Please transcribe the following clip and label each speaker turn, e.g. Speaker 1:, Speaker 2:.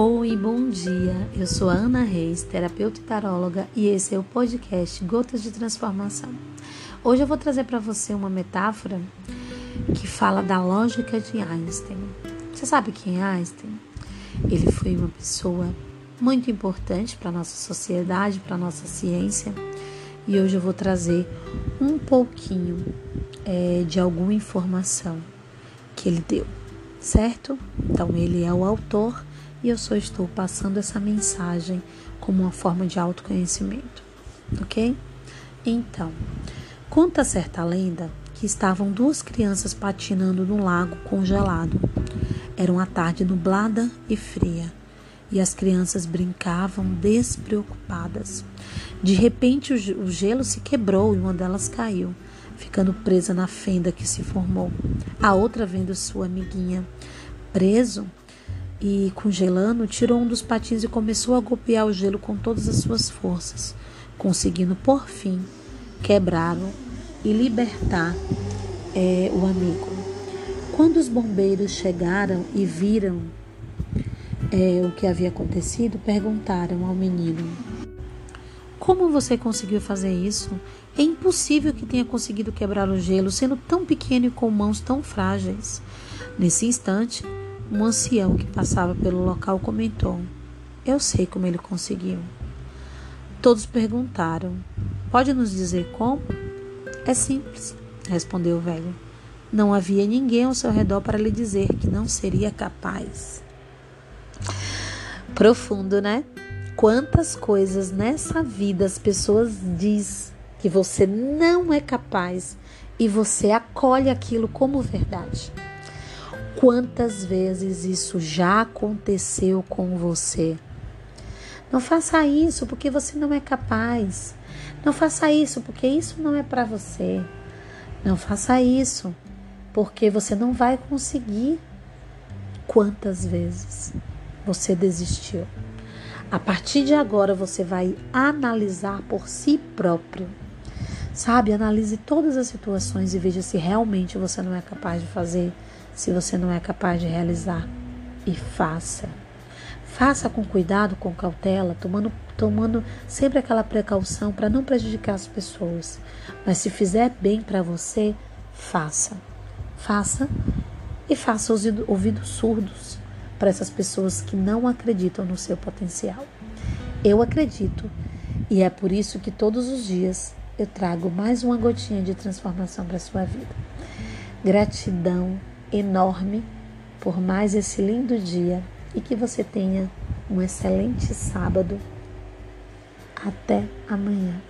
Speaker 1: Oi, bom dia. Eu sou a Ana Reis, terapeuta e taróloga, e esse é o podcast Gotas de Transformação. Hoje eu vou trazer para você uma metáfora que fala da lógica de Einstein. Você sabe quem é Einstein? Ele foi uma pessoa muito importante para nossa sociedade, para nossa ciência, e hoje eu vou trazer um pouquinho é, de alguma informação que ele deu, certo? Então ele é o autor e eu só estou passando essa mensagem como uma forma de autoconhecimento, ok? Então, conta certa lenda que estavam duas crianças patinando no lago congelado. Era uma tarde nublada e fria e as crianças brincavam despreocupadas. De repente, o gelo se quebrou e uma delas caiu, ficando presa na fenda que se formou. A outra, vendo sua amiguinha preso, e, congelando, tirou um dos patins e começou a golpear o gelo com todas as suas forças, conseguindo, por fim, quebrá-lo e libertar é, o amigo. Quando os bombeiros chegaram e viram é, o que havia acontecido, perguntaram ao menino: Como você conseguiu fazer isso? É impossível que tenha conseguido quebrar o gelo, sendo tão pequeno e com mãos tão frágeis. Nesse instante, um ancião que passava pelo local comentou: Eu sei como ele conseguiu. Todos perguntaram: Pode nos dizer como? É simples, respondeu o velho. Não havia ninguém ao seu redor para lhe dizer que não seria capaz. Profundo, né? Quantas coisas nessa vida as pessoas diz que você não é capaz e você acolhe aquilo como verdade. Quantas vezes isso já aconteceu com você? Não faça isso porque você não é capaz. Não faça isso porque isso não é para você. Não faça isso porque você não vai conseguir. Quantas vezes você desistiu? A partir de agora você vai analisar por si próprio. Sabe, analise todas as situações e veja se realmente você não é capaz de fazer se você não é capaz de realizar. E faça. Faça com cuidado, com cautela, tomando, tomando sempre aquela precaução para não prejudicar as pessoas. Mas se fizer bem para você, faça. Faça e faça os ouvidos surdos para essas pessoas que não acreditam no seu potencial. Eu acredito e é por isso que todos os dias eu trago mais uma gotinha de transformação para a sua vida. Gratidão enorme por mais esse lindo dia e que você tenha um excelente sábado. Até amanhã.